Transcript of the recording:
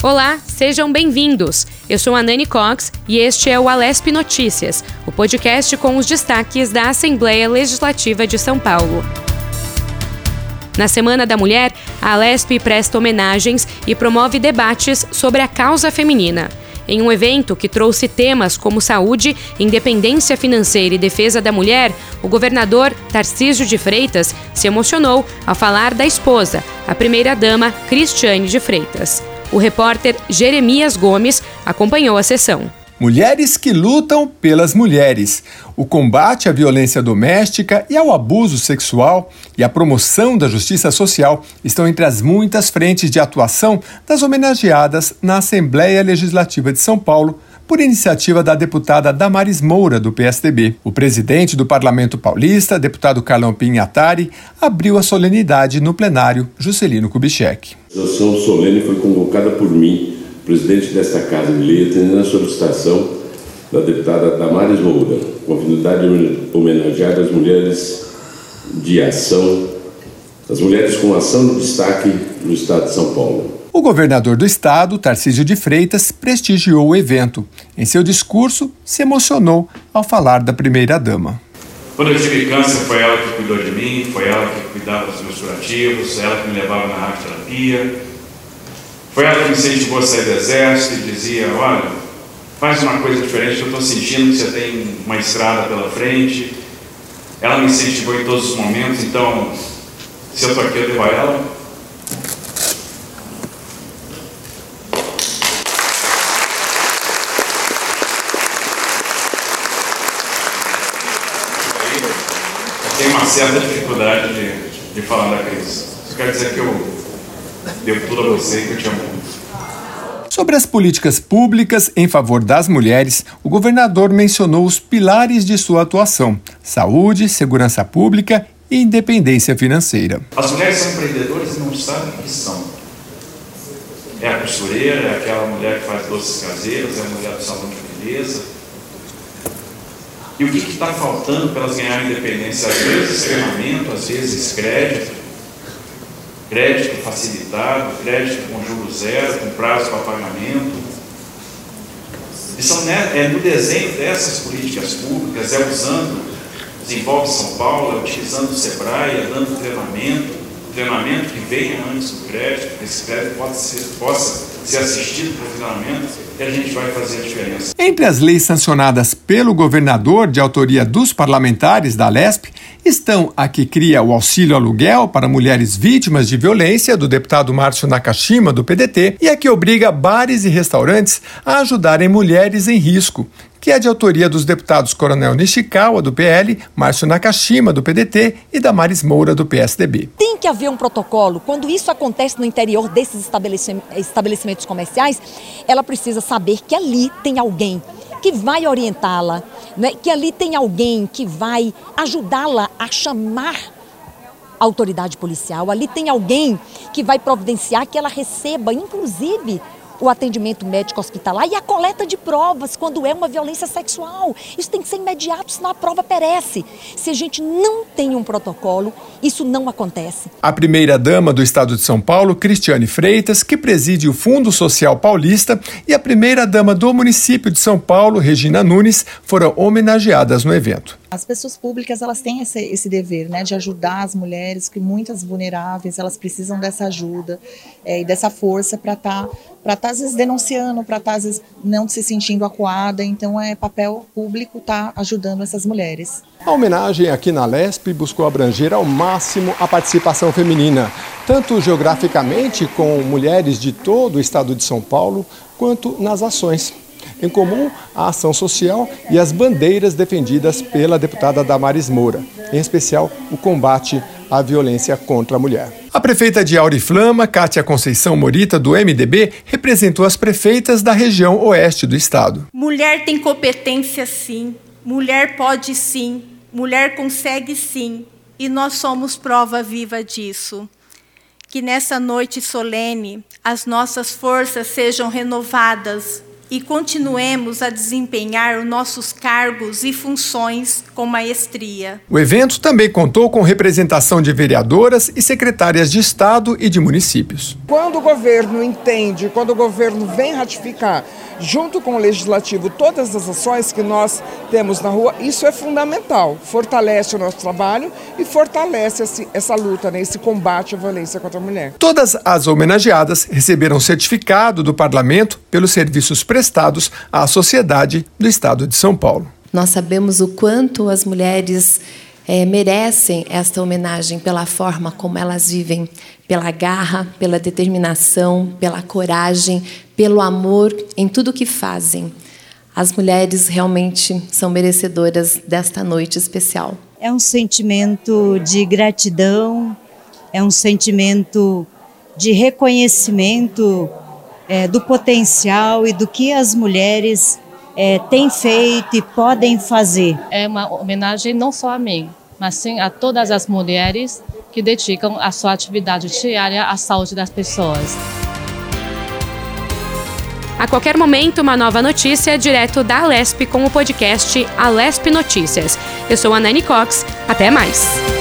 Olá, sejam bem-vindos. Eu sou a Nani Cox e este é o Alesp Notícias, o podcast com os destaques da Assembleia Legislativa de São Paulo. Na Semana da Mulher, a Alesp presta homenagens e promove debates sobre a causa feminina. Em um evento que trouxe temas como saúde, independência financeira e defesa da mulher, o governador Tarcísio de Freitas se emocionou ao falar da esposa, a primeira-dama Cristiane de Freitas. O repórter Jeremias Gomes acompanhou a sessão. Mulheres que lutam pelas mulheres. O combate à violência doméstica e ao abuso sexual e a promoção da justiça social estão entre as muitas frentes de atuação das homenageadas na Assembleia Legislativa de São Paulo por iniciativa da deputada Damares Moura, do PSDB. O presidente do Parlamento Paulista, deputado Carlão Pinhatari, abriu a solenidade no plenário Juscelino Kubitschek. A sessão solene foi convocada por mim, presidente desta Casa de Lei, atendendo a solicitação da deputada Damares Moura, com a finalidade de homenagear as mulheres de ação, as mulheres com ação de destaque no Estado de São Paulo. O governador do estado, Tarcísio de Freitas, prestigiou o evento. Em seu discurso, se emocionou ao falar da primeira-dama. Quando eu tive câncer, foi ela que cuidou de mim, foi ela que cuidava dos meus curativos, ela que me levava na radioterapia. Foi ela que me incentivou a sair do exército e dizia: Olha, faz uma coisa diferente, eu estou sentindo que você tem uma estrada pela frente. Ela me incentivou em todos os momentos, então, se eu estou aqui, eu devo a ela. Certa dificuldade de, de falar da crise. Isso quer dizer que eu devo tudo a você e que eu te amo muito. Sobre as políticas públicas em favor das mulheres, o governador mencionou os pilares de sua atuação: saúde, segurança pública e independência financeira. As mulheres são empreendedoras e não sabem o que são. É a costureira, é aquela mulher que faz doces caseiros, é a mulher do salão de beleza, e o que está faltando para elas ganharem independência? Às vezes treinamento, às vezes crédito, crédito facilitado, crédito com juros zero, com prazo para pagamento. E são né, é no desenho dessas políticas públicas, é usando, desenvolve São Paulo, é utilizando o SEBRAE, é dando treinamento, treinamento que venha antes do crédito, que esse crédito ser, possa ser assistido pelo treinamento, e a gente vai fazer a diferença. Entre as leis sancionadas pelo governador, de autoria dos parlamentares da LESP, estão a que cria o auxílio aluguel para mulheres vítimas de violência, do deputado Márcio Nakashima, do PDT, e a que obriga bares e restaurantes a ajudarem mulheres em risco, que é de autoria dos deputados Coronel Nishikawa, do PL, Márcio Nakashima, do PDT e Damares Moura, do PSDB. Tem que haver um protocolo. Quando isso acontece no interior desses estabelecimentos comerciais, ela precisa saber que ali tem alguém que vai orientá-la, né? que ali tem alguém que vai ajudá-la a chamar a autoridade policial, ali tem alguém que vai providenciar que ela receba, inclusive, o atendimento médico hospitalar e a coleta de provas quando é uma violência sexual. Isso tem que ser imediato, senão a prova perece. Se a gente não tem um protocolo, isso não acontece. A primeira-dama do estado de São Paulo, Cristiane Freitas, que preside o Fundo Social Paulista, e a primeira-dama do município de São Paulo, Regina Nunes, foram homenageadas no evento. As pessoas públicas elas têm esse, esse dever, né, de ajudar as mulheres que muitas vulneráveis elas precisam dessa ajuda é, e dessa força para estar tá, para estar tá, às vezes denunciando, para estar tá, às vezes não se sentindo acuada. Então é papel público estar tá ajudando essas mulheres. A homenagem aqui na Lesp buscou abranger ao máximo a participação feminina, tanto geograficamente com mulheres de todo o estado de São Paulo, quanto nas ações. Em comum, a ação social e as bandeiras defendidas pela deputada Damares Moura, em especial o combate à violência contra a mulher. A prefeita de Auriflama, Cátia Conceição Morita, do MDB, representou as prefeitas da região oeste do estado. Mulher tem competência sim, mulher pode sim, mulher consegue sim, e nós somos prova viva disso. Que nessa noite solene as nossas forças sejam renovadas e continuemos a desempenhar os nossos cargos e funções com maestria. O evento também contou com representação de vereadoras e secretárias de Estado e de municípios. Quando o governo entende, quando o governo vem ratificar, junto com o legislativo, todas as ações que nós temos na rua, isso é fundamental. Fortalece o nosso trabalho e fortalece esse, essa luta, né, esse combate à violência contra a mulher. Todas as homenageadas receberam certificado do parlamento pelos serviços prestados à sociedade do Estado de São Paulo. Nós sabemos o quanto as mulheres é, merecem esta homenagem pela forma como elas vivem, pela garra, pela determinação, pela coragem, pelo amor em tudo que fazem. As mulheres realmente são merecedoras desta noite especial. É um sentimento de gratidão, é um sentimento de reconhecimento é, do potencial e do que as mulheres é, têm feito e podem fazer. É uma homenagem não só a mim, mas sim a todas as mulheres que dedicam a sua atividade diária à saúde das pessoas. A qualquer momento, uma nova notícia direto da Alesp com o podcast Alesp Notícias. Eu sou a Nani Cox. Até mais!